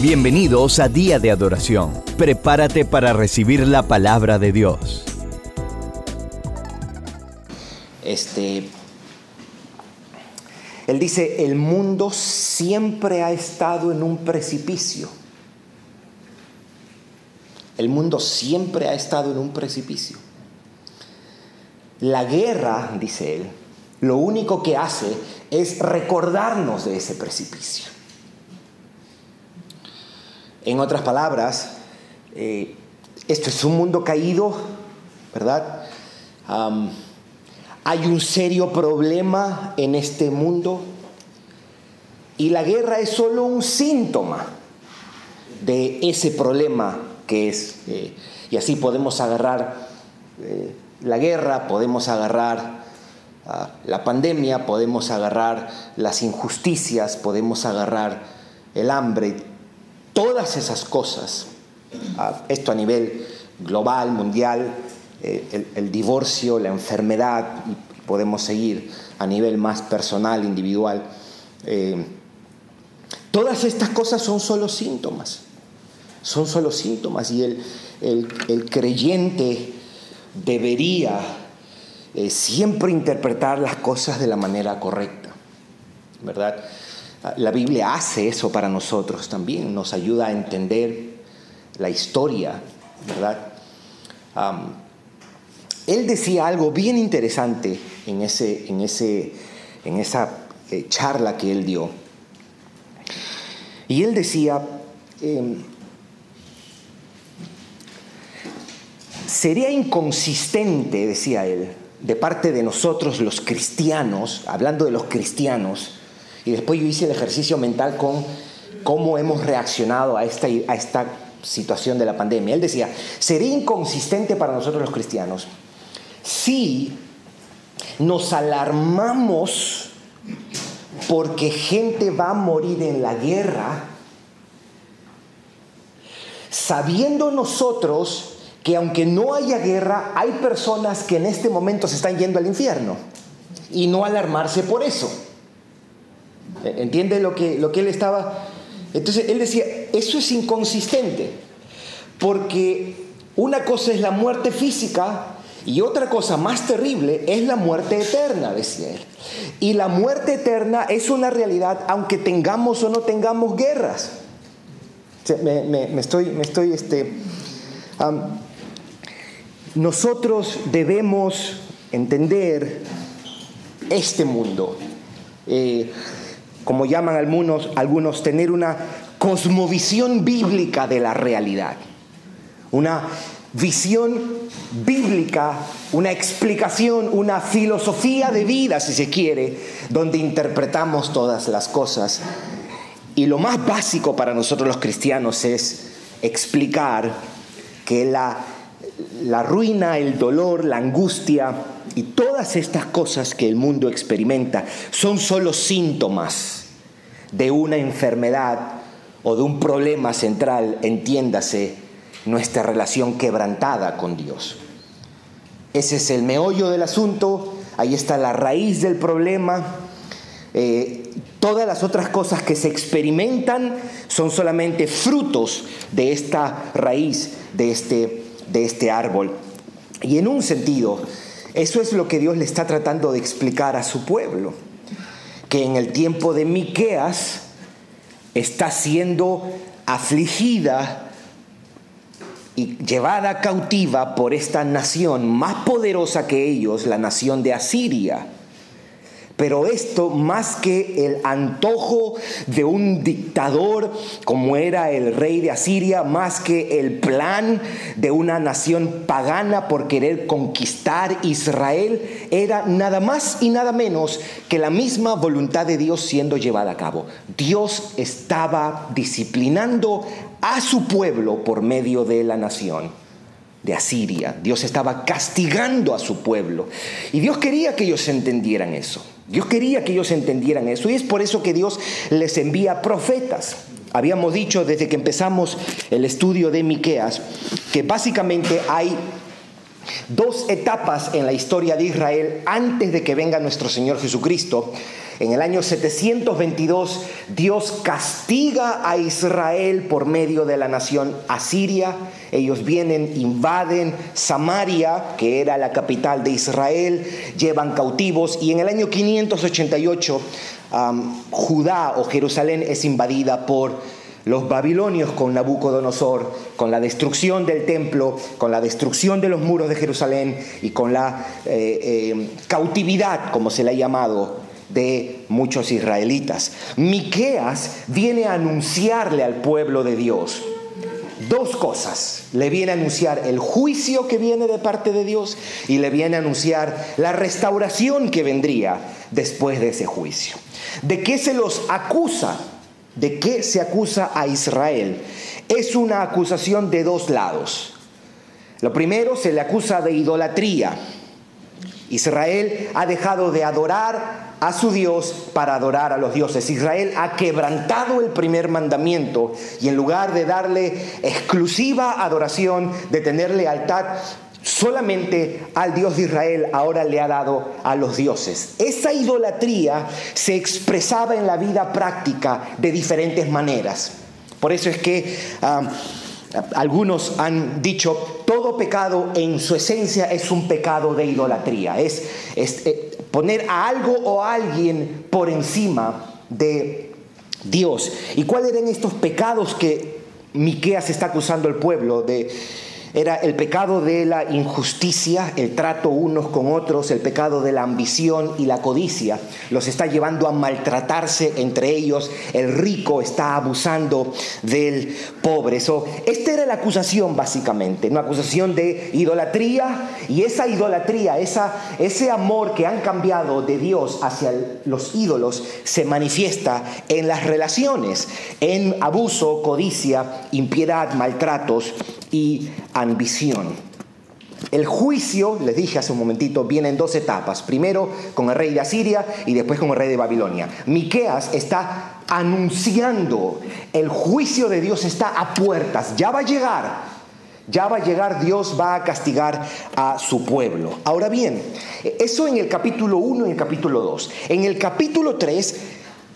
Bienvenidos a Día de Adoración. Prepárate para recibir la palabra de Dios. Este, él dice, el mundo siempre ha estado en un precipicio. El mundo siempre ha estado en un precipicio. La guerra, dice él, lo único que hace es recordarnos de ese precipicio. En otras palabras, eh, esto es un mundo caído, ¿verdad? hay un serio problema en este mundo y la guerra es solo un síntoma de ese problema que es. Eh, y así podemos agarrar eh, la guerra, podemos agarrar ah, la pandemia, podemos agarrar las injusticias, podemos agarrar el hambre, todas esas cosas, esto a nivel global, mundial, eh, el, divorcio, la enfermedad, y podemos seguir a nivel más personal, individual. Eh, todas estas cosas son solo síntomas, son solo síntomas y el, creyente debería eh, siempre interpretar las cosas de la manera correcta, ¿verdad? La Biblia hace eso para nosotros también, nos ayuda a entender la historia, ¿verdad? él decía algo bien interesante en, ese, en, ese, en esa eh, charla que él dio. Y él decía, em, sería inconsistente, decía él, de parte de nosotros los cristianos, hablando de los cristianos, y después yo hice el ejercicio mental con cómo hemos reaccionado a esta, a esta situación de la pandemia. Él decía, sería inconsistente para nosotros los cristianos si nos alarmamos porque gente va a morir en la guerra, sabiendo nosotros que aunque no haya guerra, hay personas que en este momento se están yendo al infierno y no alarmarse por eso. ¿Entiende lo que, lo que él estaba? Entonces él decía, eso es inconsistente, porque una cosa es la muerte física y otra cosa más terrible es la muerte eterna, decía él. Y la muerte eterna es una realidad aunque tengamos o no tengamos guerras. me, estoy, me estoy, este, nosotros debemos entender este mundo. Eh, como llaman algunos, algunos, tener una cosmovisión bíblica de la realidad, una visión bíblica, una explicación, una filosofía de vida, si se quiere, donde interpretamos todas las cosas. Y lo más básico para nosotros los cristianos es explicar que la, la ruina, el dolor, la angustia y todas estas cosas que el mundo experimenta son solo síntomas de una enfermedad o de un problema central, entiéndase, nuestra relación quebrantada con Dios. Ese es el meollo del asunto, ahí está la raíz del problema. Eh, todas las otras cosas que se experimentan son solamente frutos de esta raíz, de este, de este árbol. Y en un sentido, eso es lo que Dios le está tratando de explicar a su pueblo que en el tiempo de Miqueas está siendo afligida y llevada cautiva por esta nación más poderosa que ellos, la nación de Asiria. Pero esto, más que el antojo de un dictador como era el rey de Asiria, más que el plan de una nación pagana por querer conquistar Israel, era nada más y nada menos que la misma voluntad de Dios siendo llevada a cabo. Dios estaba disciplinando a su pueblo por medio de la nación de Asiria. Dios estaba castigando a su pueblo. Y Dios quería que ellos entendieran eso. Dios quería que ellos entendieran eso y es por eso que Dios les envía profetas. Habíamos dicho desde que empezamos el estudio de Miqueas que básicamente hay dos etapas en la historia de Israel antes de que venga nuestro Señor Jesucristo. En el año 722 Dios castiga a Israel por medio de la nación asiria. Ellos vienen, invaden Samaria, que era la capital de Israel, llevan cautivos y en el año 588 Judá o Jerusalén es invadida por los babilonios con Nabucodonosor, con la destrucción del templo, con la destrucción de los muros de Jerusalén y con la eh, eh, cautividad, como se le ha llamado, de muchos israelitas. Miqueas viene a anunciarle al pueblo de Dios dos cosas. Le viene a anunciar el juicio que viene de parte de Dios y le viene a anunciar la restauración que vendría después de ese juicio. ¿De qué se los acusa? ¿De qué se acusa a Israel? Es una acusación de dos lados. Lo primero, se le acusa de idolatría. Israel ha dejado de adorar a su Dios para adorar a los dioses. Israel ha quebrantado el primer mandamiento y en lugar de darle exclusiva adoración, de tener lealtad solamente al Dios de Israel, ahora le ha dado a los dioses. Esa idolatría se expresaba en la vida práctica de diferentes maneras. Por eso es que ah, algunos han dicho, todo pecado en su esencia es un pecado de idolatría, es, eh, poner a algo o a alguien por encima de Dios. ¿Y cuáles eran estos pecados que Miqueas está acusando al pueblo de era el pecado de la injusticia, el trato unos con otros, el pecado de la ambición y la codicia. Los está llevando a maltratarse entre ellos. El rico está abusando del pobre. esta era la acusación básicamente, una acusación de idolatría y esa idolatría, esa, ese amor que han cambiado de Dios hacia los ídolos se manifiesta en las relaciones, en abuso, codicia, impiedad, maltratos y ambición. El juicio, les dije hace un momentito, viene en dos etapas. Primero con el rey de Asiria y después con el rey de Babilonia. Miqueas está anunciando el juicio de Dios está a puertas, ya va a llegar. Ya va a llegar, Dios va a castigar a su pueblo. Ahora bien, eso en el capítulo 1 y el capítulo 2. En el capítulo 3,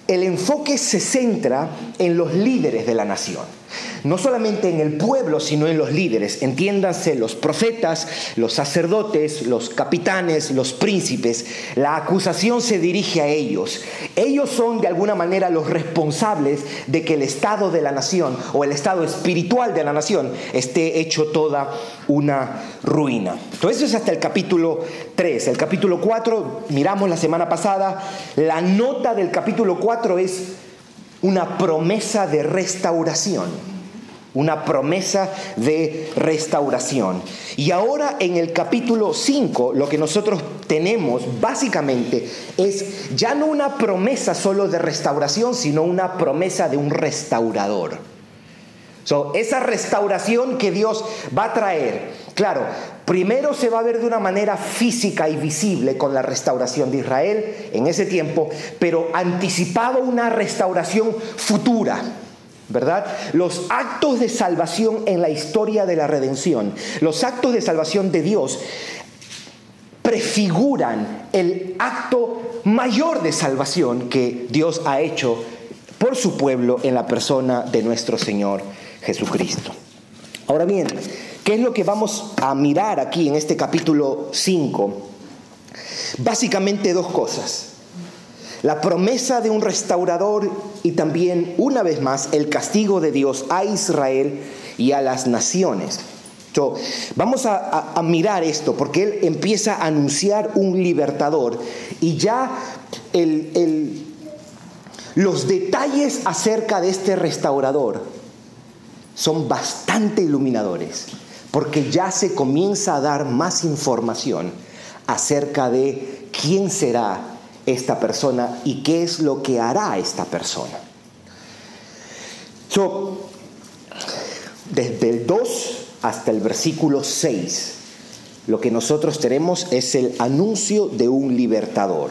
el enfoque se centra en los líderes de la nación no solamente en el pueblo, sino en los líderes. Entiéndanse, los profetas, los sacerdotes, los capitanes, los príncipes. La acusación se dirige a ellos. Ellos son de alguna manera los responsables de que el estado de la nación o el estado espiritual de la nación esté hecho toda una ruina. Entonces eso es hasta el capítulo 3. El capítulo 4, miramos la semana pasada, la nota del capítulo 4 es una promesa de restauración una promesa de restauración. Y ahora en el capítulo 5 lo que nosotros tenemos básicamente es ya no una promesa solo de restauración, sino una promesa de un restaurador. esa restauración que Dios va a traer, claro, primero se va a ver de una manera física y visible con la restauración de Israel en ese tiempo, pero anticipaba una restauración futura ¿verdad? Los actos de salvación en la historia de la redención, los actos de salvación de Dios, prefiguran el acto mayor de salvación que Dios ha hecho por su pueblo en la persona de nuestro Señor Jesucristo. Ahora bien, ¿qué es lo que vamos a mirar aquí en este capítulo 5? Básicamente dos cosas la promesa de un restaurador y también, una vez más, el castigo de Dios a Israel y a las naciones. vamos a, mirar esto porque Él empieza a anunciar un libertador y ya los detalles acerca de este restaurador son bastante iluminadores porque ya se comienza a dar más información acerca de quién será esta persona y qué es lo que hará esta persona. desde el 2 hasta el versículo 6, lo que nosotros tenemos es el anuncio de un libertador.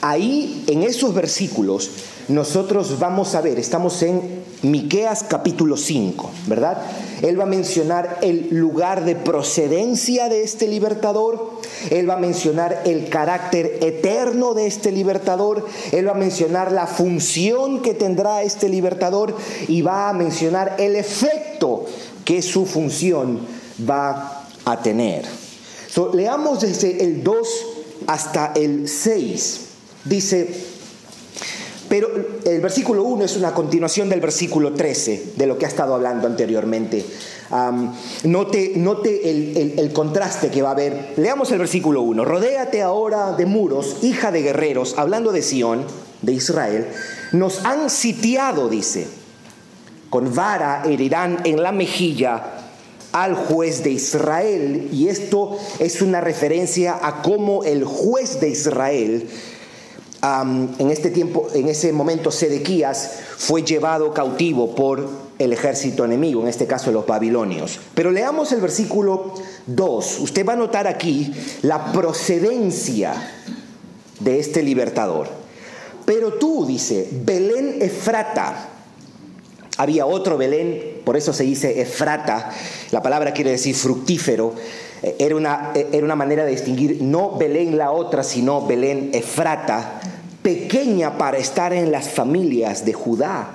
ahí en esos versículos nosotros vamos a ver, estamos en Miqueas capítulo 5, ¿verdad? Él va a mencionar el lugar de procedencia de este libertador, él va a mencionar el carácter eterno de este libertador, él va a mencionar la función que tendrá este libertador y va a mencionar el efecto que su función va a tener. leamos desde el 2 hasta el 6. Dice, pero el versículo 1 es una continuación del versículo 13, de lo que ha estado hablando anteriormente. note, el, el, contraste que va a haber. Leamos el versículo 1. Rodéate ahora de muros, hija de guerreros, hablando de Sión, de Israel. Nos han sitiado, dice. Con vara herirán en la mejilla al juez de Israel. Y esto es una referencia a cómo el juez de Israel en este tiempo, en ese momento, Sedequías fue llevado cautivo por el ejército enemigo, en este caso los babilonios. Pero leamos el versículo 2. Usted va a notar aquí la procedencia de este libertador. Pero tú, dice, Belén Efrata, había otro Belén, por eso se dice Efrata, la palabra quiere decir fructífero, era una, era una manera de distinguir no Belén la otra, sino Belén Efrata, pequeña para estar en las familias de Judá.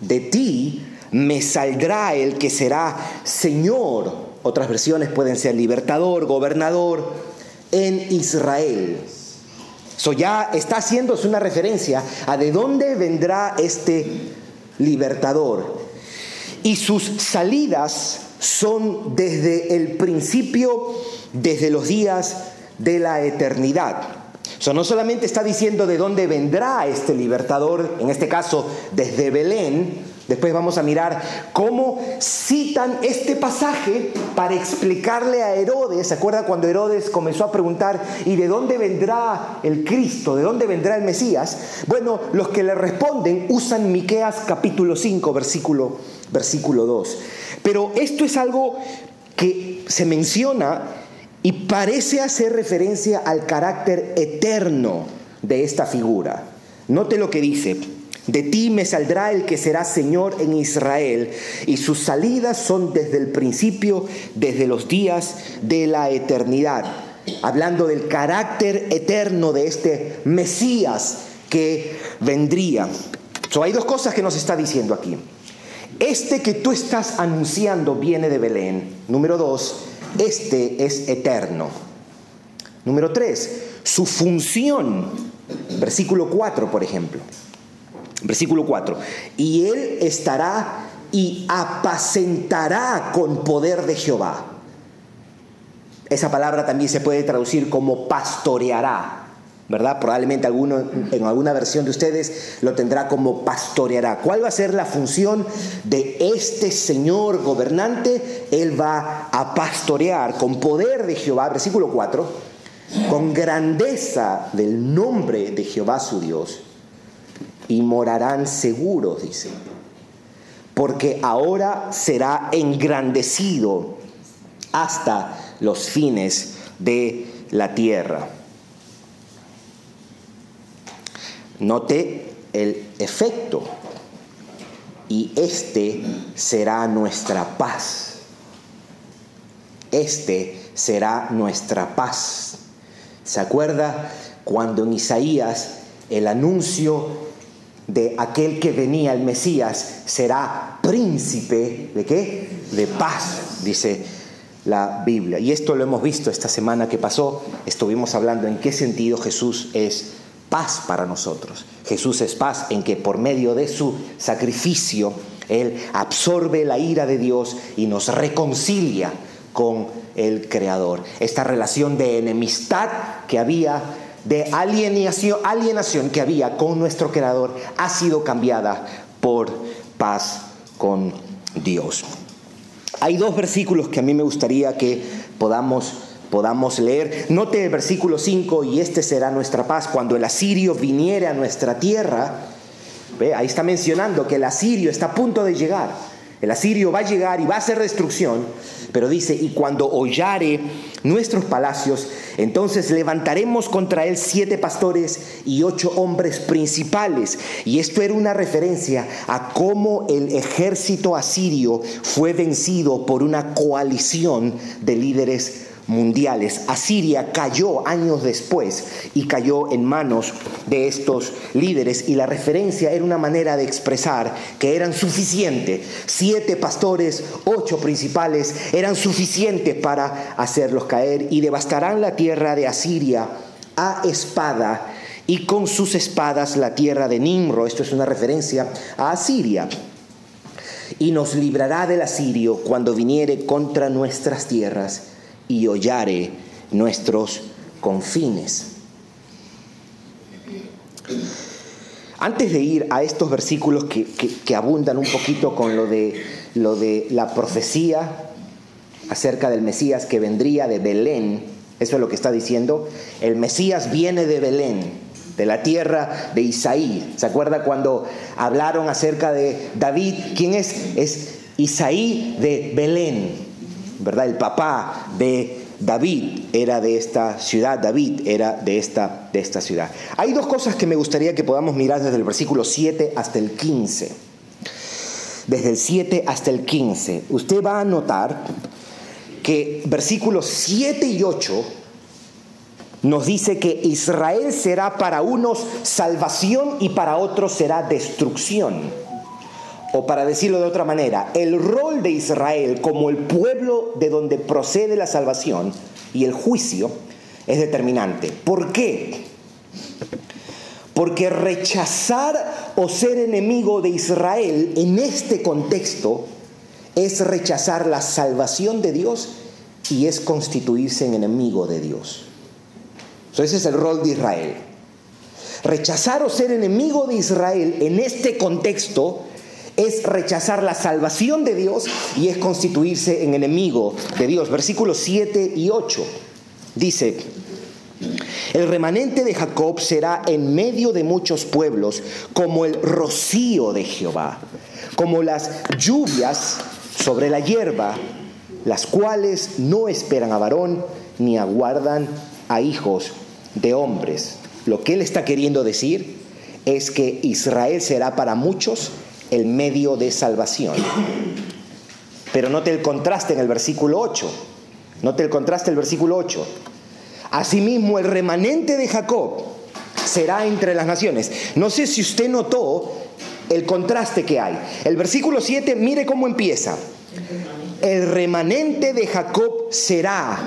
De ti me saldrá el que será Señor. Otras versiones pueden ser libertador, gobernador en Israel. Eso ya está haciéndose una referencia a de dónde vendrá este libertador. Y sus salidas son desde el principio, desde los días de la eternidad. O no solamente está diciendo de dónde vendrá este libertador, en este caso desde Belén, después vamos a mirar cómo citan este pasaje para explicarle a Herodes, ¿se acuerda cuando Herodes comenzó a preguntar, ¿y de dónde vendrá el Cristo? ¿De dónde vendrá el Mesías? Bueno, los que le responden usan Miqueas capítulo 5, versículo, versículo 2. Pero esto es algo que se menciona y parece hacer referencia al carácter eterno de esta figura. Note lo que dice, de ti me saldrá el que será Señor en Israel, y sus salidas son desde el principio, desde los días de la eternidad. Hablando del carácter eterno de este Mesías que vendría. So, hay dos cosas que nos está diciendo aquí. Este que tú estás anunciando viene de Belén. Número dos, este es eterno. Número tres, su función. Versículo 4, por ejemplo. Versículo 4. Y él estará y apacentará con poder de Jehová. Esa palabra también se puede traducir como pastoreará. ¿Verdad? Probablemente alguno, en alguna versión de ustedes lo tendrá como pastoreará. ¿Cuál va a ser la función de este Señor gobernante? Él va a pastorear con poder de Jehová, versículo 4, con grandeza del nombre de Jehová su Dios, y morarán seguros, dice, porque ahora será engrandecido hasta los fines de la tierra. Note el efecto. Y este será nuestra paz. Este será nuestra paz. ¿Se acuerda cuando en Isaías el anuncio de aquel que venía, el Mesías, será príncipe de qué? De paz, dice la Biblia. Y esto lo hemos visto esta semana que pasó. Estuvimos hablando en qué sentido Jesús es paz para nosotros. Jesús es paz en que por medio de su sacrificio Él absorbe la ira de Dios y nos reconcilia con el Creador. Esta relación de enemistad que había, de alienación, que había con nuestro Creador, ha sido cambiada por paz con Dios. Hay dos versículos que a mí me gustaría que podamos podamos leer. Note el versículo 5, y este será nuestra paz cuando el asirio viniere a nuestra tierra. ¿Ve? Ahí está mencionando que el asirio está a punto de llegar. El asirio va a llegar y va a hacer destrucción, pero dice, y cuando hollare nuestros palacios Entonces levantaremos contra él siete pastores y ocho hombres principales. Y esto era una referencia a cómo el ejército asirio fue vencido por una coalición de líderes mundiales. Asiria cayó años después y cayó en manos de estos líderes y la referencia era una manera de expresar que eran suficientes. Siete pastores, ocho principales eran suficientes para hacerlos caer y devastarán la tierra de Asiria a espada y con sus espadas la tierra de Nimro. Esto es una referencia a Asiria. Y nos librará del asirio cuando viniere contra nuestras tierras y hollare nuestros confines. Antes de ir a estos versículos que, abundan un poquito con lo de, lo de la profecía acerca del Mesías que vendría de Belén, eso es lo que está diciendo, el Mesías viene de Belén, de la tierra de Isaí. ¿Se acuerda cuando hablaron acerca de David? ¿Quién es? Es Isaí de Belén. ¿Verdad? El papá de David era de esta ciudad, David era de esta, de esta ciudad. Hay dos cosas que me gustaría que podamos mirar desde el versículo 7 hasta el 15. Desde el 7 hasta el 15. Usted va a notar que versículos 7 y 8 nos dice que Israel será para unos salvación y para otros será destrucción. O para decirlo de otra manera, el rol de Israel como el pueblo de donde procede la salvación y el juicio es determinante. ¿Por qué? Porque rechazar o ser enemigo de Israel en este contexto es rechazar la salvación de Dios y es constituirse en enemigo de Dios. ese es el rol de Israel. Rechazar o ser enemigo de Israel en este contexto es rechazar la salvación de Dios y es constituirse en enemigo de Dios. Versículos 7 y 8 dice, el remanente de Jacob será en medio de muchos pueblos como el rocío de Jehová, como las lluvias sobre la hierba, las cuales no esperan a varón ni aguardan a hijos de hombres. Lo que él está queriendo decir es que Israel será para muchos el medio de salvación. Pero note el contraste en el versículo 8. Note el contraste el versículo 8. Asimismo, el remanente de Jacob será entre las naciones. No sé si usted notó el contraste que hay. El versículo 7, mire cómo empieza. El remanente de Jacob será.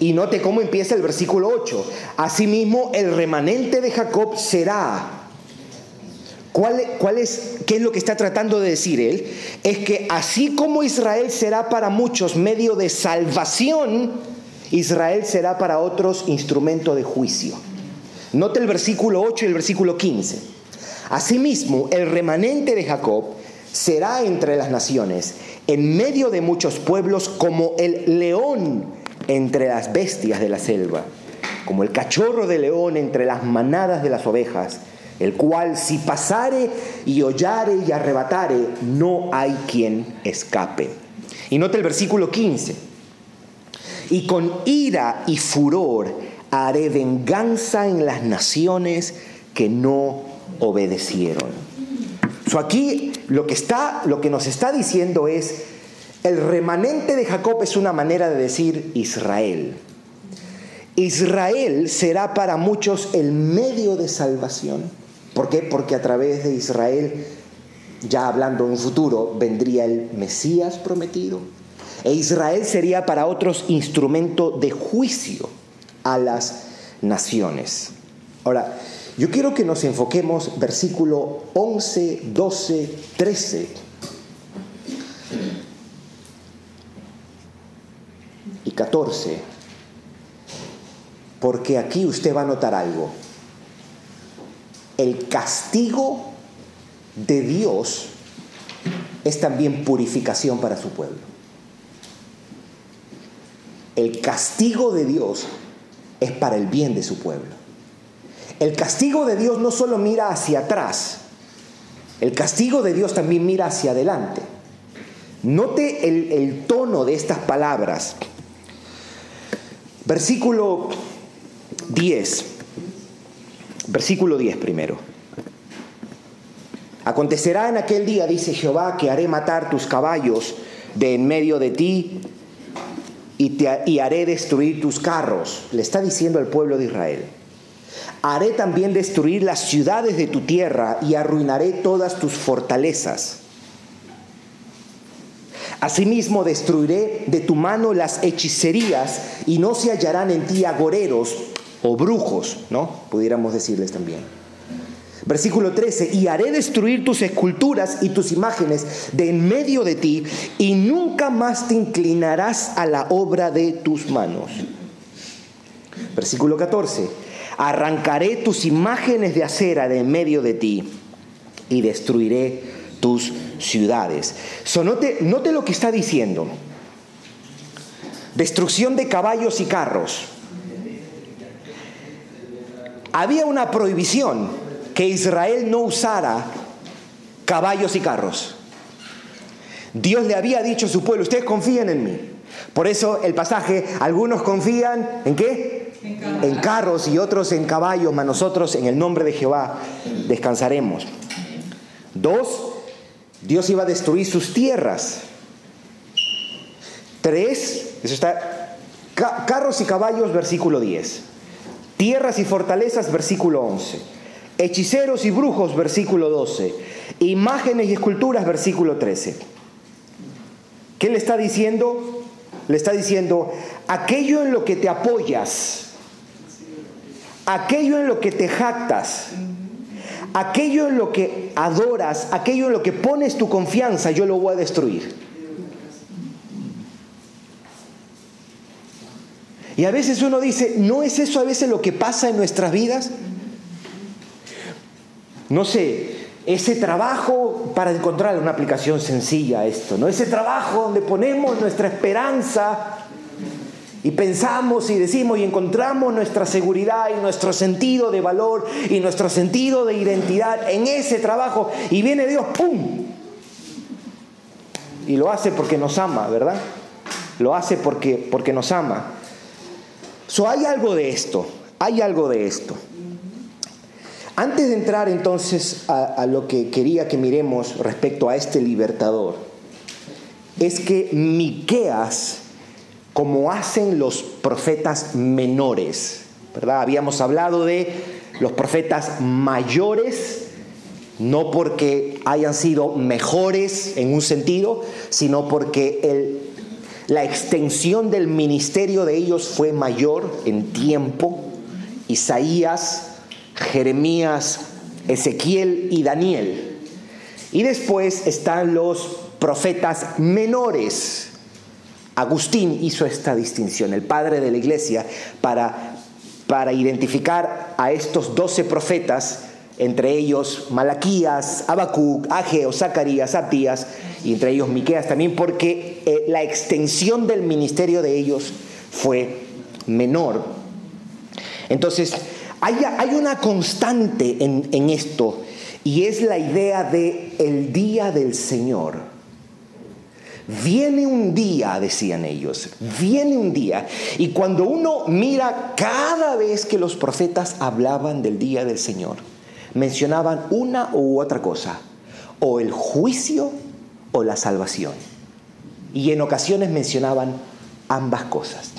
Y note cómo empieza el versículo 8. Asimismo, el remanente de Jacob será. ¿Cuál, es, ¿Qué es lo que está tratando de decir él? Es que así como Israel será para muchos medio de salvación, Israel será para otros instrumento de juicio. Note el versículo 8 y el versículo 15. Asimismo, el remanente de Jacob será entre las naciones, en medio de muchos pueblos, como el león entre las bestias de la selva, como el cachorro de león entre las manadas de las ovejas el cual si pasare y hollare y arrebatare, no hay quien escape. Y note el versículo 15. Y con ira y furor haré venganza en las naciones que no obedecieron. So aquí lo que está, lo que nos está diciendo es el remanente de Jacob es una manera de decir Israel. Israel será para muchos el medio de salvación ¿Por qué? Porque a través de Israel, ya hablando en un futuro, vendría el Mesías prometido. E Israel sería para otros instrumento de juicio a las naciones. Ahora, yo quiero que nos enfoquemos versículo 11, 12, 13. Y 14. Porque aquí usted va a notar algo el castigo de Dios es también purificación para su pueblo. El castigo de Dios es para el bien de su pueblo. El castigo de Dios no solo mira hacia atrás, el castigo de Dios también mira hacia adelante. Note el, tono de estas palabras. Versículo 10. Versículo 10 primero. Acontecerá en aquel día, dice Jehová, que haré matar tus caballos de en medio de ti y, te, y haré destruir tus carros. Le está diciendo al pueblo de Israel. Haré también destruir las ciudades de tu tierra y arruinaré todas tus fortalezas. Asimismo destruiré de tu mano las hechicerías y no se hallarán en ti agoreros o brujos, ¿no? Pudiéramos decirles también. Versículo 13, y haré destruir tus esculturas y tus imágenes de en medio de ti, y nunca más te inclinarás a la obra de tus manos. Versículo 14, arrancaré tus imágenes de acera de en medio de ti, y destruiré tus ciudades. So, note, note lo que está diciendo. Destrucción de caballos y carros. Había una prohibición que Israel no usara caballos y carros. Dios le había dicho a su pueblo, ustedes confían en mí. Por eso el pasaje, algunos confían en qué? En carros, en carros y otros en caballos, mas nosotros en el nombre de Jehová descansaremos. Dos, Dios iba a destruir sus tierras. Tres, eso está, carros y caballos, versículo 10. Tierras y fortalezas, versículo 11. Hechiceros y brujos, versículo 12. Imágenes y esculturas, versículo 13. ¿Qué le está diciendo? Le está diciendo, aquello en lo que te apoyas, aquello en lo que te jactas, aquello en lo que adoras, aquello en lo que pones tu confianza, yo lo voy a destruir. Y a veces uno dice, ¿no es eso a veces lo que pasa en nuestras vidas? No sé, ese trabajo para encontrar una aplicación sencilla a esto, ¿no? Ese trabajo donde ponemos nuestra esperanza y pensamos y decimos y encontramos nuestra seguridad y nuestro sentido de valor y nuestro sentido de identidad en ese trabajo y viene Dios, ¡pum! Y lo hace porque nos ama, ¿verdad? Lo hace porque, porque nos ama. So, hay algo de esto, hay algo de esto. Antes de entrar entonces a, a lo que quería que miremos respecto a este libertador, es que Miqueas como hacen los profetas menores. ¿verdad? Habíamos hablado de los profetas mayores, no porque hayan sido mejores en un sentido, sino porque el, la extensión del ministerio de ellos fue mayor en tiempo. Isaías, Jeremías, Ezequiel y Daniel. Y después están los profetas menores, Agustín hizo esta distinción, el padre de la iglesia, para, para identificar a estos doce profetas, entre ellos Malaquías, Habacuc, Ageo, Zacarías, Abdías, y entre ellos Miqueas también, porque eh, la extensión del ministerio de ellos fue menor. Entonces, hay, hay una constante en, en esto, y es la idea de el día del Señor. Viene un día, decían ellos, viene un día. Y cuando uno mira cada vez que los profetas hablaban del día del Señor, mencionaban una u otra cosa, o el juicio o la salvación. Y en ocasiones mencionaban ambas cosas.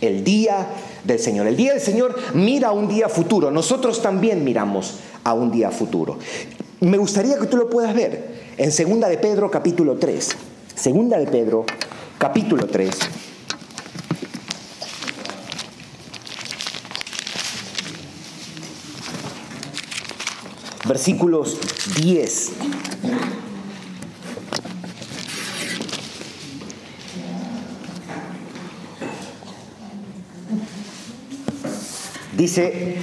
El día del Señor. El día del Señor mira a un día futuro. Nosotros también miramos a un día futuro. Me gustaría que tú lo puedas ver en Segunda de Pedro capítulo 3. Segunda de Pedro, capítulo 3. Versículos 10. Dice,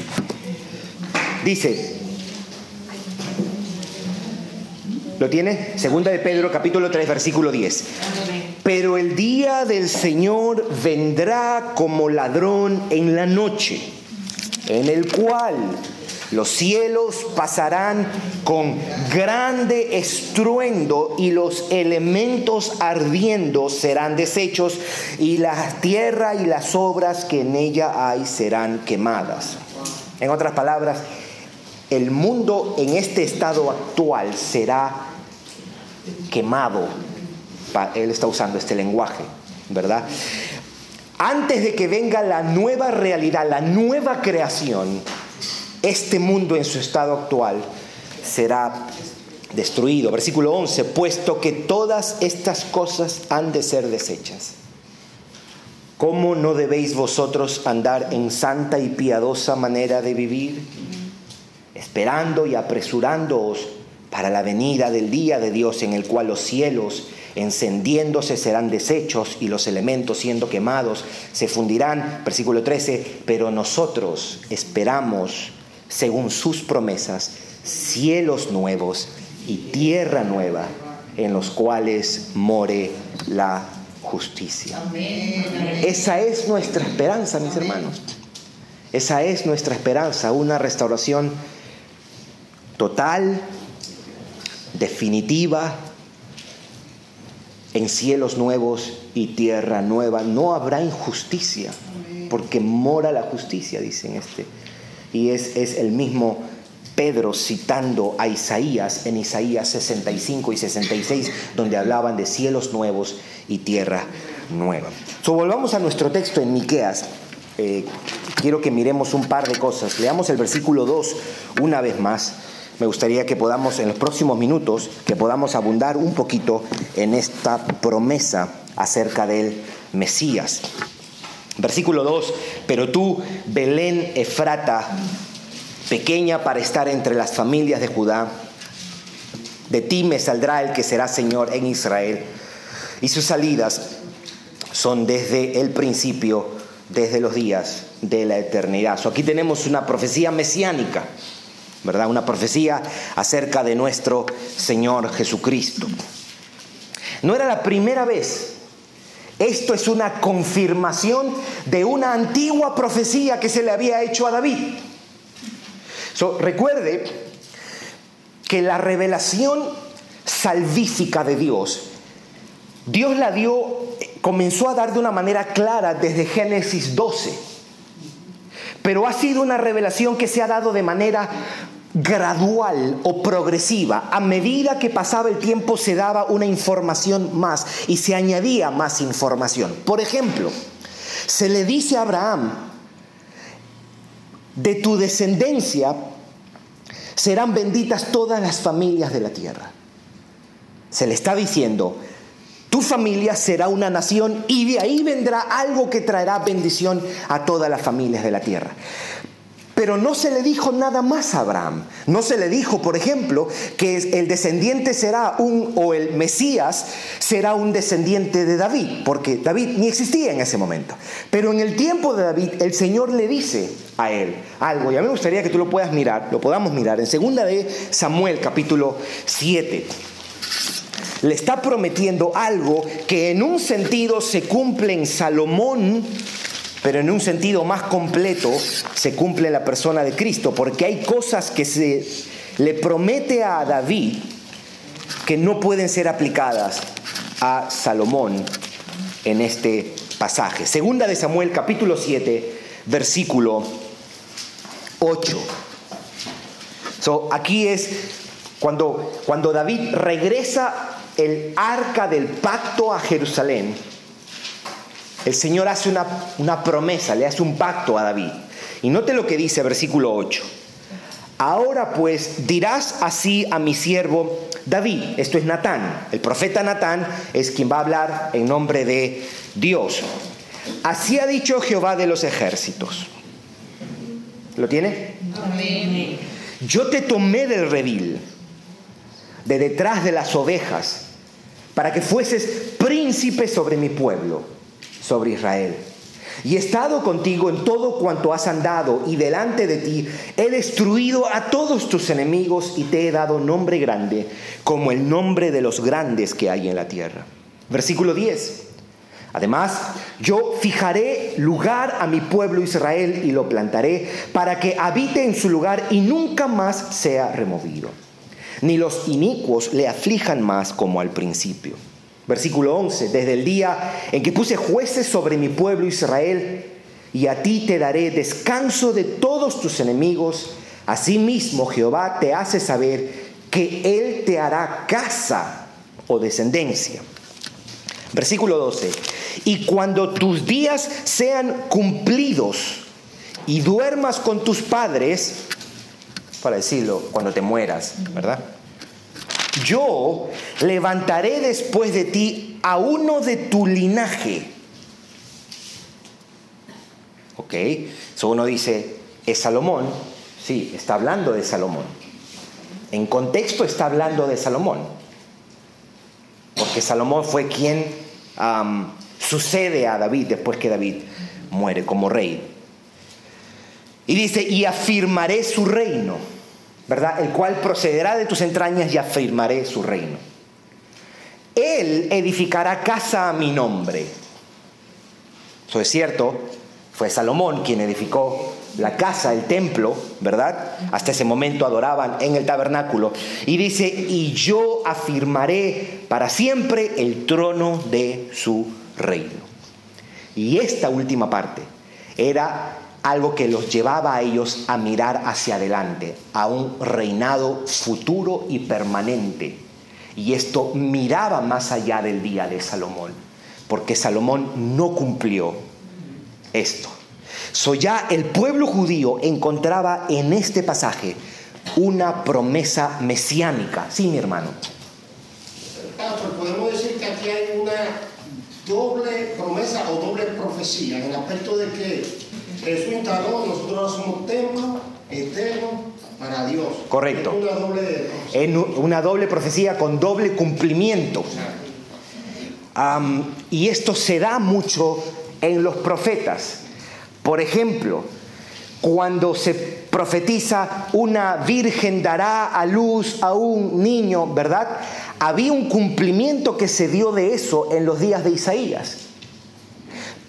dice, ¿Lo tiene? Segunda de Pedro capítulo 3 versículo 10. Pero el día del Señor vendrá como ladrón en la noche, en el cual Los cielos pasarán con grande estruendo y los elementos ardiendo serán deshechos y la tierra y las obras que en ella hay serán quemadas. En otras palabras, el mundo en este estado actual será quemado. Él está usando este lenguaje, ¿verdad? Antes de que venga la nueva realidad, la nueva creación, este mundo en su estado actual será destruido. Versículo 11, puesto que todas estas cosas han de ser desechas. ¿Cómo no debéis vosotros andar en santa y piadosa manera de vivir? Esperando y apresurándoos para la venida del día de Dios en el cual los cielos encendiéndose serán deshechos y los elementos siendo quemados se fundirán. Versículo 13, pero nosotros esperamos según sus promesas, cielos nuevos y tierra nueva en los cuales more la justicia. Esa es nuestra esperanza, mis hermanos. Esa es nuestra esperanza, una restauración total, definitiva, en cielos nuevos y tierra nueva. No habrá injusticia, porque mora la justicia, dicen este y es, el mismo Pedro citando a Isaías en Isaías 65 y 66, donde hablaban de cielos nuevos y tierra nueva. So, volvamos a nuestro texto en Miqueas. Eh, quiero que miremos un par de cosas. Leamos el versículo 2 una vez más. Me gustaría que podamos, en los próximos minutos, que podamos abundar un poquito en esta promesa acerca del Mesías. Versículo 2, pero tú, Belén Efrata, pequeña para estar entre las familias de Judá, de ti me saldrá el que será Señor en Israel. Y sus salidas son desde el principio, desde los días de la eternidad. aquí tenemos una profecía mesiánica, ¿verdad? Una profecía acerca de nuestro Señor Jesucristo. No era la primera vez esto es una confirmación de una antigua profecía que se le había hecho a David. recuerde que la revelación salvífica de Dios, Dios la dio, comenzó a dar de una manera clara desde Génesis 12. Pero ha sido una revelación que se ha dado de manera gradual o progresiva. A medida que pasaba el tiempo se daba una información más y se añadía más información. Por ejemplo, se le dice a Abraham, de tu descendencia serán benditas todas las familias de la tierra. Se le está diciendo, tu familia será una nación y de ahí vendrá algo que traerá bendición a todas las familias de la tierra. Pero no se le dijo nada más a Abraham. No se le dijo, por ejemplo, que el descendiente será un, o el Mesías será un descendiente de David, porque David ni existía en ese momento. Pero en el tiempo de David, el Señor le dice a él algo, y a mí me gustaría que tú lo puedas mirar, lo podamos mirar, en segunda de Samuel capítulo 7 le está prometiendo algo que en un sentido se cumple en Salomón pero en un sentido más completo se cumple la persona de Cristo, porque hay cosas que se le promete a David que no pueden ser aplicadas a Salomón en este pasaje. Segunda de Samuel capítulo 7, versículo 8. aquí es cuando, cuando David regresa el arca del pacto a Jerusalén el Señor hace una, promesa, le hace un pacto a David. Y note lo que dice versículo 8. Ahora pues dirás así a mi siervo David, esto es Natán, el profeta Natán es quien va a hablar en nombre de Dios. Así ha dicho Jehová de los ejércitos. ¿Lo tiene? Yo te tomé del redil, de detrás de las ovejas, para que fueses príncipe sobre mi pueblo sobre Israel. Y he estado contigo en todo cuanto has andado, y delante de ti he destruido a todos tus enemigos y te he dado nombre grande, como el nombre de los grandes que hay en la tierra. Versículo 10. Además, yo fijaré lugar a mi pueblo Israel y lo plantaré para que habite en su lugar y nunca más sea removido. Ni los inicuos le aflijan más como al principio. Versículo 11, desde el día en que puse jueces sobre mi pueblo Israel, y a ti te daré descanso de todos tus enemigos, asimismo Jehová te hace saber que Él te hará casa o descendencia. Versículo 12. Y cuando tus días sean cumplidos y duermas con tus padres, para decirlo, cuando te mueras, ¿verdad? Yo levantaré después de ti a uno de tu linaje. ¿Ok? So uno dice, ¿es Salomón? Sí, está hablando de Salomón. En contexto está hablando de Salomón. Porque Salomón fue quien sucede a David después que David muere como rey. Y dice, y afirmaré su reino, ¿verdad? El cual procederá de tus entrañas y afirmaré su reino. Él edificará casa a mi nombre. Eso es cierto, fue Salomón quien edificó la casa, el templo, ¿verdad? Hasta ese momento adoraban en el tabernáculo. Y dice, y yo afirmaré para siempre el trono de su reino. Y esta última parte era algo que los llevaba a ellos a mirar hacia adelante, a un reinado futuro y permanente. Y esto miraba más allá del día de Salomón, porque Salomón no cumplió esto. So ya el pueblo judío encontraba en este pasaje una promesa mesiánica. Sí, mi hermano. podemos decir que aquí hay una doble promesa o doble profecía, en el aspecto de que Jesús instaló, nosotros somos templo eterno para Dios. Correcto. una doble en una doble profecía con doble cumplimiento. y esto se da mucho en los profetas. Por ejemplo, cuando se profetiza una virgen dará a luz a un niño, ¿verdad? Había un cumplimiento que se dio de eso en los días de Isaías.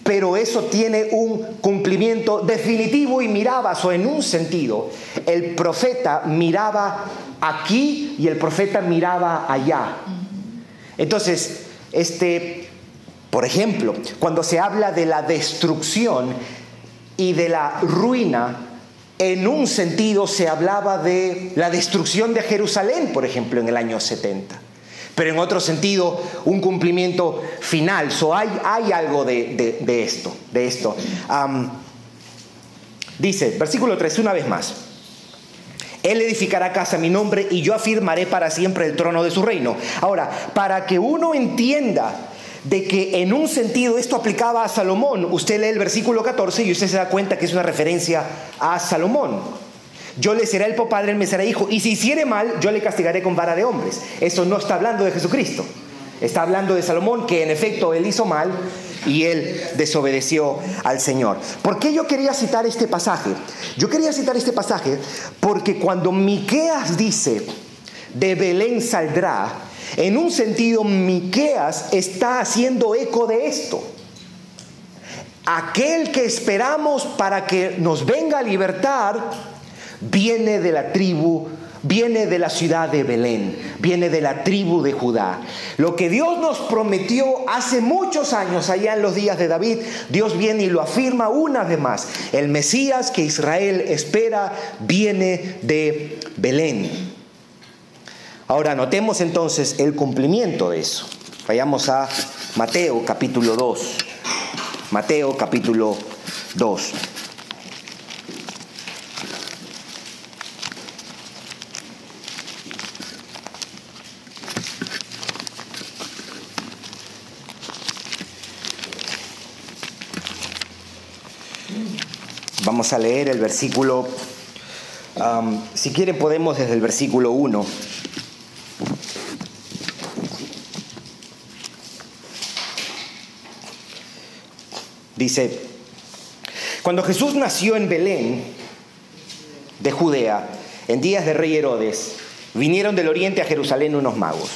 Pero eso tiene un cumplimiento definitivo y mirabas, o en un sentido, el profeta miraba aquí y el profeta miraba allá. Entonces, este, por ejemplo, cuando se habla de la destrucción, y de la ruina, en un sentido se hablaba de la destrucción de Jerusalén, por ejemplo, en el año 70. Pero en otro sentido, un cumplimiento final. So, hay, hay algo de, esto. De esto. dice, versículo 3, una vez más. Él edificará casa a mi nombre y yo afirmaré para siempre el trono de su reino. Ahora, para que uno entienda de que en un sentido esto aplicaba a Salomón. Usted lee el versículo 14 y usted se da cuenta que es una referencia a Salomón. Yo le seré el padre, él me será hijo. Y si hiciere mal, yo le castigaré con vara de hombres. Eso no está hablando de Jesucristo. Está hablando de Salomón, que en efecto él hizo mal y él desobedeció al Señor. ¿Por qué yo quería citar este pasaje? Yo quería citar este pasaje porque cuando Miqueas dice, de Belén saldrá, en un sentido, Miqueas está haciendo eco de esto. Aquel que esperamos para que nos venga a libertar viene de la tribu, viene de la ciudad de Belén, viene de la tribu de Judá. Lo que Dios nos prometió hace muchos años, allá en los días de David, Dios viene y lo afirma una vez más. El Mesías que Israel espera viene de Belén. Ahora notemos entonces el cumplimiento de eso. Vayamos a Mateo capítulo 2. Mateo capítulo 2. Vamos a leer el versículo, si quieren podemos desde el versículo 1 Dice, cuando Jesús nació en Belén de Judea, en días de rey Herodes, vinieron del oriente a Jerusalén unos magos,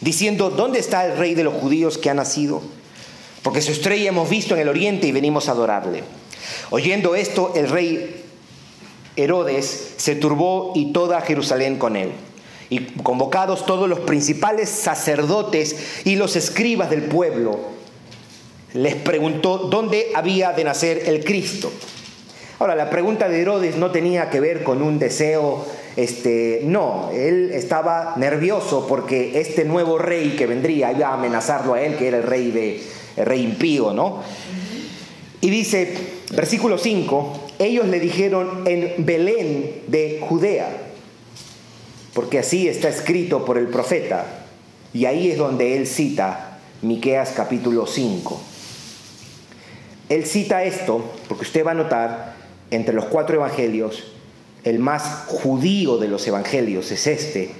diciendo, ¿dónde está el rey de los judíos que ha nacido? porque su estrella hemos visto en el oriente y venimos a adorarle. Oyendo esto, el rey Herodes se turbó y toda Jerusalén con él. Y convocados todos los principales sacerdotes y los escribas del pueblo, les preguntó dónde había de nacer el Cristo. Ahora, la pregunta de Herodes no tenía que ver con un deseo, este, no, él estaba nervioso porque este nuevo rey que vendría iba a amenazarlo a él, que era el rey de el rey impío, ¿no? Y dice, versículo 5, ellos le dijeron en Belén de Judea, porque así está escrito por el profeta, y ahí es donde él cita Miqueas capítulo 5. Él cita esto porque usted va a notar entre los cuatro evangelios, el más judío de los evangelios es este.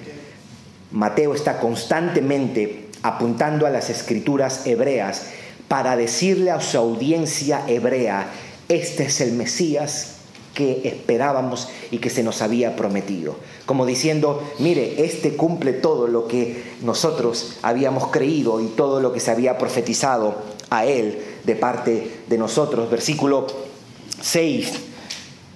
Mateo está constantemente apuntando a las escrituras hebreas para decirle a su audiencia hebrea, este es el Mesías que esperábamos y que se nos había prometido. Como diciendo, mire, este cumple todo lo que nosotros habíamos creído y todo lo que se había profetizado a él de parte de nosotros. Versículo 6.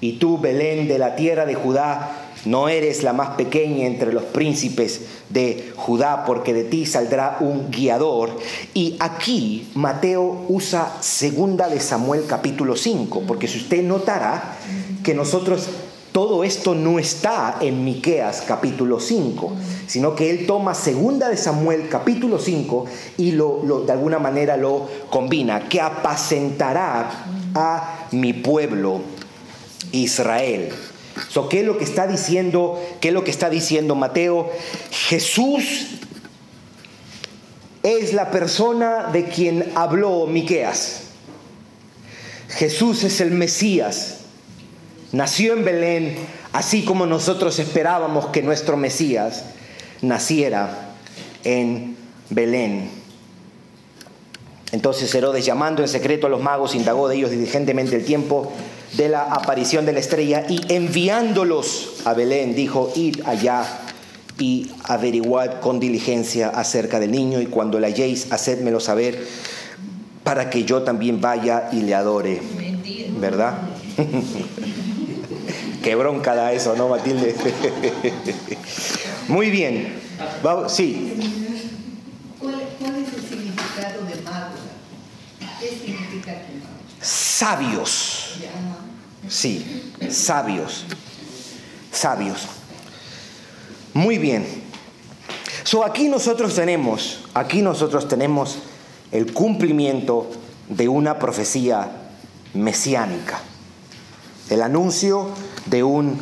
Y tú, Belén de la tierra de Judá, no eres la más pequeña entre los príncipes de Judá, porque de ti saldrá un guiador. Y aquí Mateo usa segunda de Samuel capítulo 5, porque si usted notará que nosotros todo esto no está en Miqueas capítulo 5, sino que él toma segunda de Samuel capítulo 5 y lo, de alguna manera lo combina, que apacentará a mi pueblo Israel. ¿Qué es lo que está diciendo? ¿Qué es lo que está diciendo Mateo? Jesús es la persona de quien habló Miqueas. Jesús es el Mesías. Nació en Belén, así como nosotros esperábamos que nuestro Mesías naciera en Belén. Entonces Herodes, llamando en secreto a los magos, indagó de ellos diligentemente el tiempo de la aparición de la estrella y enviándolos a Belén dijo, id allá y averiguad con diligencia acerca del niño y cuando la halléis, hacedmelo saber para que yo también vaya y le adore. ¿Verdad? Qué bronca da eso, ¿no, Matilde? Muy bien. sí. ¿Cuál, es el significado de mago? ¿Qué significa Sabios Sí, sabios, sabios. Muy bien. So aquí nosotros tenemos, aquí nosotros tenemos el cumplimiento de una profecía mesiánica. El anuncio de un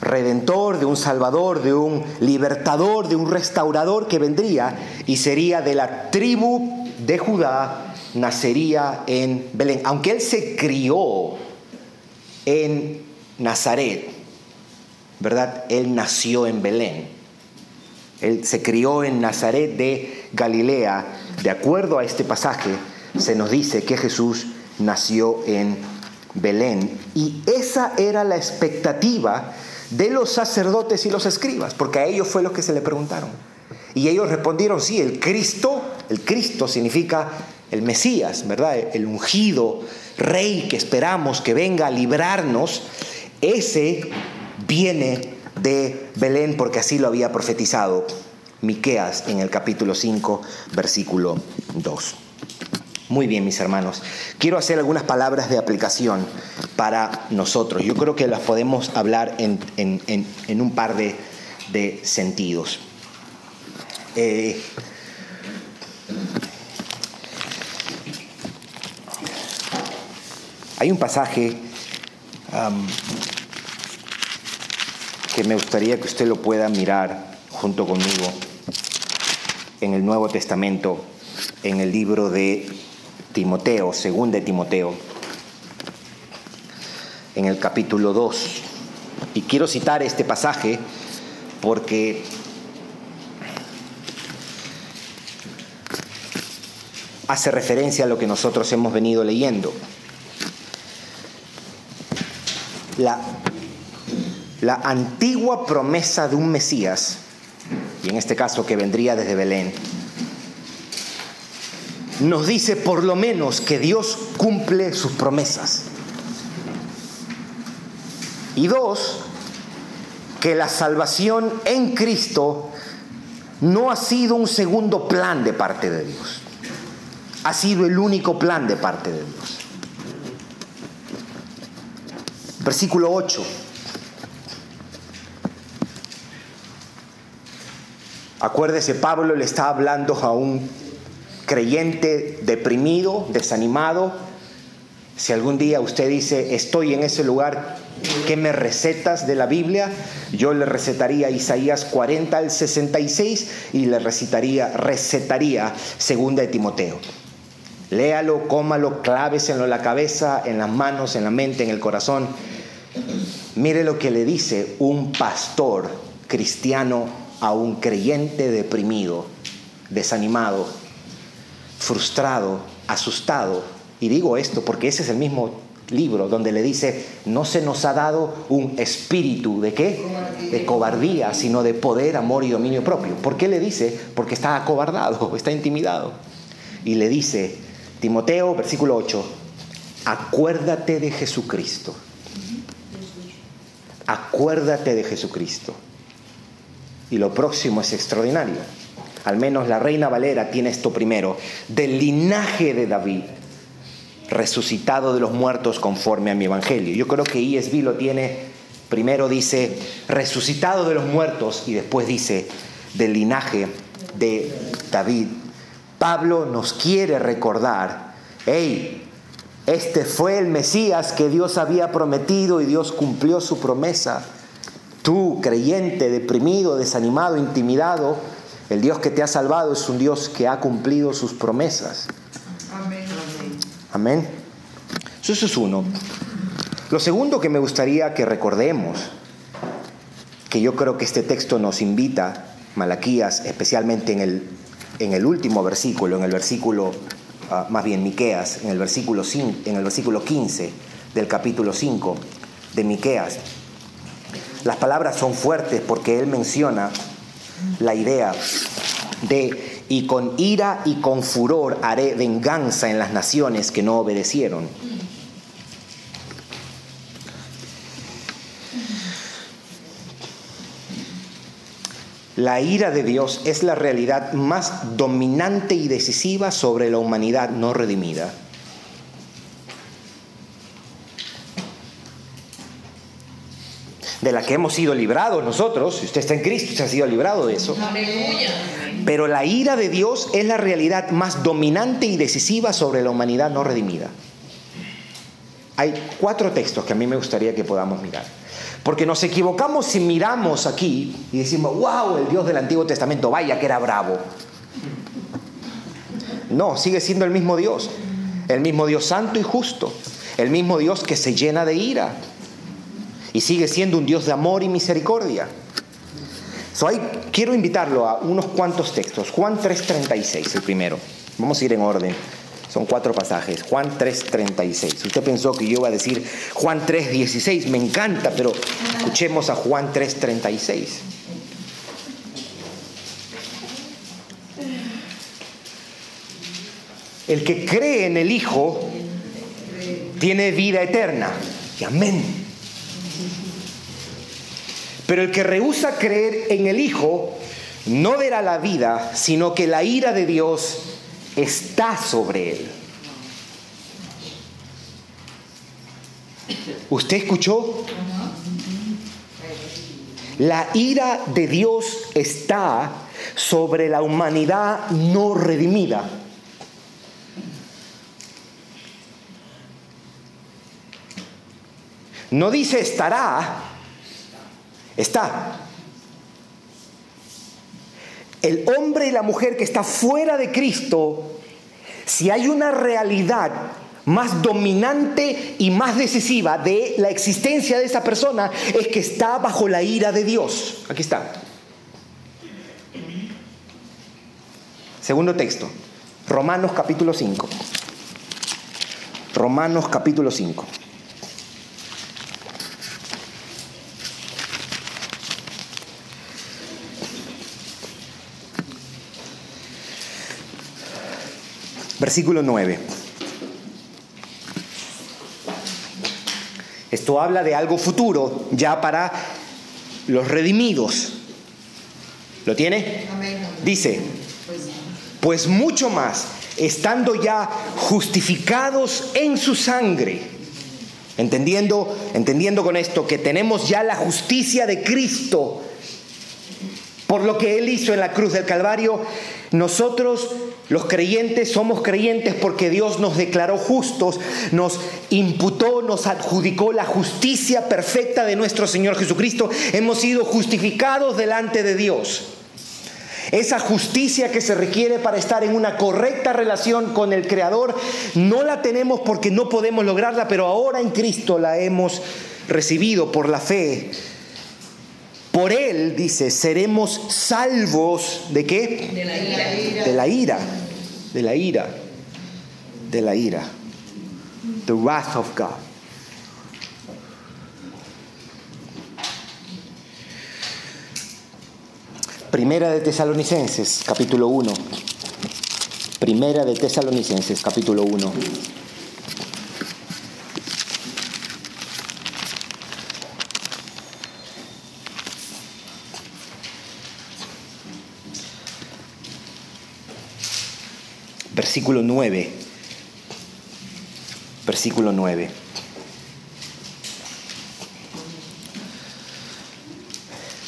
redentor, de un salvador, de un libertador, de un restaurador que vendría y sería de la tribu de Judá, nacería en Belén. Aunque él se crió en Nazaret, ¿verdad? Él nació en Belén. Él se crió en Nazaret de Galilea. De acuerdo a este pasaje, se nos dice que Jesús nació en Belén. Y esa era la expectativa de los sacerdotes y los escribas, porque a ellos fue lo que se le preguntaron. Y ellos respondieron, sí, el Cristo, el Cristo significa el Mesías, ¿verdad? El ungido rey que esperamos que venga a librarnos, ese viene de Belén porque así lo había profetizado Miqueas en el capítulo 5, versículo 2. Muy bien, mis hermanos. Quiero hacer algunas palabras de aplicación para nosotros. Yo creo que las podemos hablar en, un par de, sentidos. Eh, Hay un pasaje que me gustaría que usted lo pueda mirar junto conmigo en el Nuevo Testamento, en el libro de Timoteo, según de Timoteo, en el capítulo 2. Y quiero citar este pasaje porque hace referencia a lo que nosotros hemos venido leyendo. La, la antigua promesa de un Mesías, y en este caso que vendría desde Belén, nos dice por lo menos que Dios cumple sus promesas. Y dos, que la salvación en Cristo no ha sido un segundo plan de parte de Dios. Ha sido el único plan de parte de Dios. Versículo 8. Acuérdese, Pablo le está hablando a un creyente deprimido, desanimado. Si algún día usted dice, estoy en ese lugar, ¿qué me recetas de la Biblia? Yo le recetaría Isaías 40 al 66 y le recitaría, recetaría segunda de Timoteo. Léalo, cómalo, cláveselo en la cabeza, en las manos, en la mente, en el corazón. Mire lo que le dice un pastor cristiano a un creyente deprimido, desanimado, frustrado, asustado. Y digo esto porque ese es el mismo libro donde le dice, no se nos ha dado un espíritu de qué? De cobardía, sino de poder, amor y dominio propio. ¿Por qué le dice? Porque está acobardado, está intimidado. Y le dice, Timoteo, versículo 8, acuérdate de Jesucristo. Acuérdate de Jesucristo. Y lo próximo es extraordinario. Al menos la reina Valera tiene esto primero. Del linaje de David, resucitado de los muertos conforme a mi evangelio. Yo creo que ESV lo tiene, primero dice, resucitado de los muertos y después dice, del linaje de David. Pablo nos quiere recordar, hey, este fue el Mesías que Dios había prometido y Dios cumplió su promesa. Tú, creyente, deprimido, desanimado, intimidado, el Dios que te ha salvado es un Dios que ha cumplido sus promesas. Amén. Amén. Eso es uno. Lo segundo que me gustaría que recordemos, que yo creo que este texto nos invita, Malaquías, especialmente en el, en el último versículo, en el versículo, uh, más bien Miqueas, en el versículo, en el versículo 15 del capítulo 5 de Miqueas. Las palabras son fuertes porque él menciona la idea de y con ira y con furor haré venganza en las naciones que no obedecieron. La ira de Dios es la realidad más dominante y decisiva sobre la humanidad no redimida. de la que hemos sido librados nosotros, si usted está en Cristo, se ha sido librado de eso. Pero la ira de Dios es la realidad más dominante y decisiva sobre la humanidad no redimida. Hay cuatro textos que a mí me gustaría que podamos mirar. Porque nos equivocamos si miramos aquí y decimos, wow, el Dios del Antiguo Testamento, vaya que era bravo. No, sigue siendo el mismo Dios. El mismo Dios santo y justo. El mismo Dios que se llena de ira y sigue siendo un Dios de amor y misericordia. So, quiero invitarlo a unos cuantos textos. Juan 3:36, el primero. Vamos a ir en orden. Son cuatro pasajes. Juan 3:36. Usted pensó que yo iba a decir Juan 3:16. Me encanta, pero escuchemos a Juan 3:36. El que cree en el Hijo tiene vida eterna. Y amén. Pero el que rehúsa creer en el Hijo no verá la vida, sino que la ira de Dios está sobre él. ¿Usted escuchó? La ira de Dios está sobre la humanidad no redimida. No dice estará, está. El hombre y la mujer que está fuera de Cristo, si hay una realidad más dominante y más decisiva de la existencia de esa persona, es que está bajo la ira de Dios. Aquí está. Segundo texto, Romanos capítulo 5. Romanos capítulo 5. Versículo 9. Esto habla de algo futuro ya para los redimidos. ¿Lo tiene? Dice, pues mucho más, estando ya justificados en su sangre, entendiendo, entendiendo con esto que tenemos ya la justicia de Cristo por lo que Él hizo en la cruz del Calvario, nosotros los creyentes somos creyentes porque Dios nos declaró justos, nos imputó, nos adjudicó la justicia perfecta de nuestro Señor Jesucristo. Hemos sido justificados delante de Dios. Esa justicia que se requiere para estar en una correcta relación con el Creador, no la tenemos porque no podemos lograrla, pero ahora en Cristo la hemos recibido por la fe por él, dice, seremos salvos de qué? De la ira. De la ira. De la ira. De la ira. The wrath of God. Primera de Tesalonicenses, capítulo 1. Primera de Tesalonicenses, capítulo 1. Versículo 9. Versículo 9.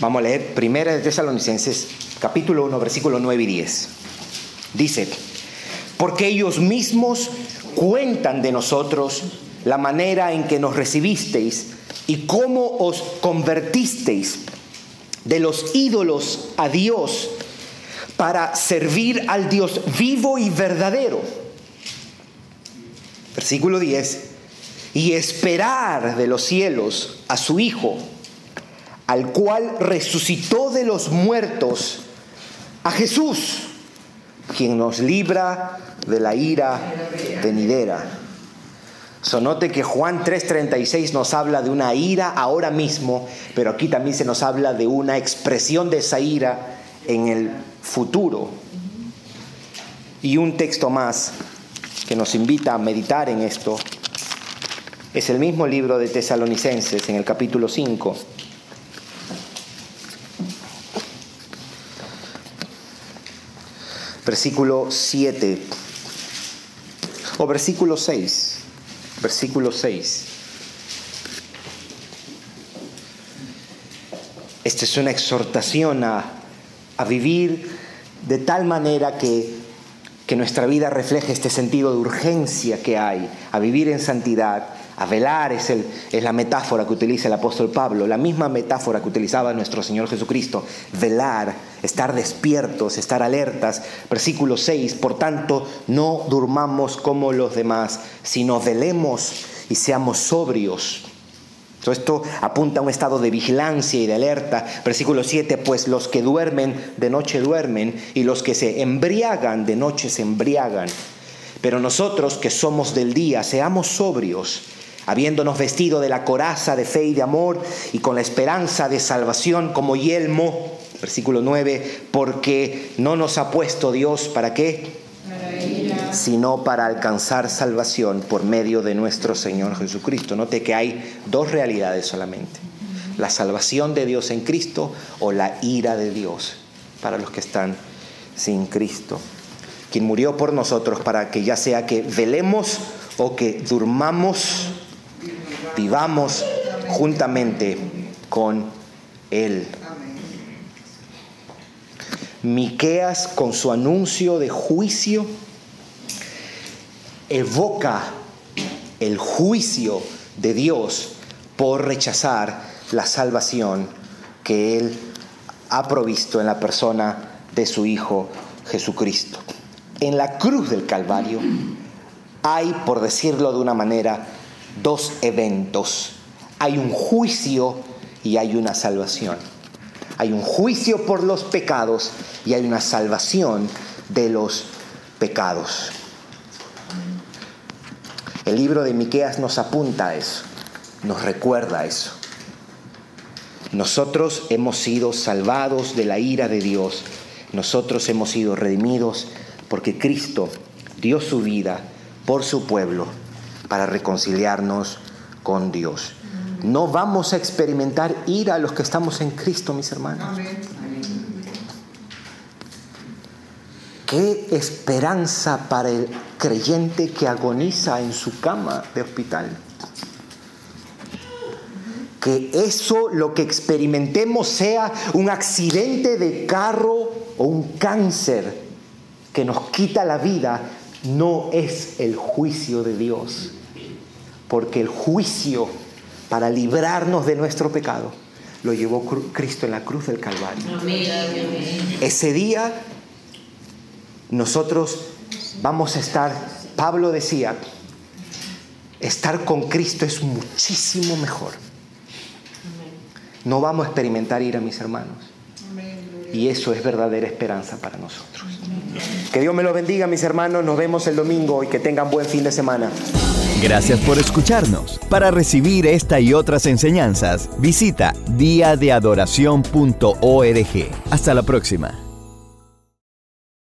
Vamos a leer Primera de Tesalonicenses, capítulo 1, versículo 9 y 10. Dice, porque ellos mismos cuentan de nosotros la manera en que nos recibisteis y cómo os convertisteis de los ídolos a Dios para servir al Dios vivo y verdadero. Versículo 10. Y esperar de los cielos a su Hijo, al cual resucitó de los muertos, a Jesús, quien nos libra de la ira venidera. Sonote que Juan 3:36 nos habla de una ira ahora mismo, pero aquí también se nos habla de una expresión de esa ira en el futuro. Y un texto más que nos invita a meditar en esto es el mismo libro de Tesalonicenses en el capítulo 5. Versículo 7 o versículo 6. Versículo 6. Esta es una exhortación a, a vivir de tal manera que, que nuestra vida refleje este sentido de urgencia que hay, a vivir en santidad, a velar es, el, es, la metáfora que utiliza el apóstol Pablo, la misma metáfora que utilizaba nuestro Señor Jesucristo, velar, estar despiertos, estar alertas. Versículo 6, por tanto, no durmamos como los demás, sino velemos y seamos sobrios. Esto apunta a un estado de vigilancia y de alerta. Versículo 7, pues los que duermen de noche duermen y los que se embriagan de noche se embriagan. Pero nosotros que somos del día, seamos sobrios, habiéndonos vestido de la coraza de fe y de amor y con la esperanza de salvación como yelmo. Versículo 9, porque no nos ha puesto Dios para qué? Sino para alcanzar salvación por medio de nuestro Señor Jesucristo. Note que hay dos realidades solamente. La salvación de Dios en Cristo o la ira de Dios para los que están sin Cristo. Quien murió por nosotros para que ya sea que velemos o que durmamos, vivamos juntamente con Él. Miqueas con su anuncio de juicio evoca el juicio de Dios por rechazar la salvación que Él ha provisto en la persona de su Hijo Jesucristo. En la cruz del Calvario hay, por decirlo de una manera, dos eventos. Hay un juicio y hay una salvación. Hay un juicio por los pecados y hay una salvación de los pecados. El libro de Miqueas nos apunta a eso, nos recuerda eso. Nosotros hemos sido salvados de la ira de Dios. Nosotros hemos sido redimidos porque Cristo dio su vida por su pueblo para reconciliarnos con Dios. No vamos a experimentar ira a los que estamos en Cristo, mis hermanos. Qué esperanza para el creyente que agoniza en su cama de hospital. Que eso, lo que experimentemos, sea un accidente de carro o un cáncer que nos quita la vida, no es el juicio de Dios. Porque el juicio para librarnos de nuestro pecado lo llevó Cristo en la cruz del Calvario. Ese día nosotros vamos a estar, Pablo decía, estar con Cristo es muchísimo mejor. No vamos a experimentar ir a mis hermanos. Y eso es verdadera esperanza para nosotros. Que Dios me lo bendiga, mis hermanos. Nos vemos el domingo y que tengan buen fin de semana. Gracias por escucharnos. Para recibir esta y otras enseñanzas, visita diadeadoración.org. Hasta la próxima.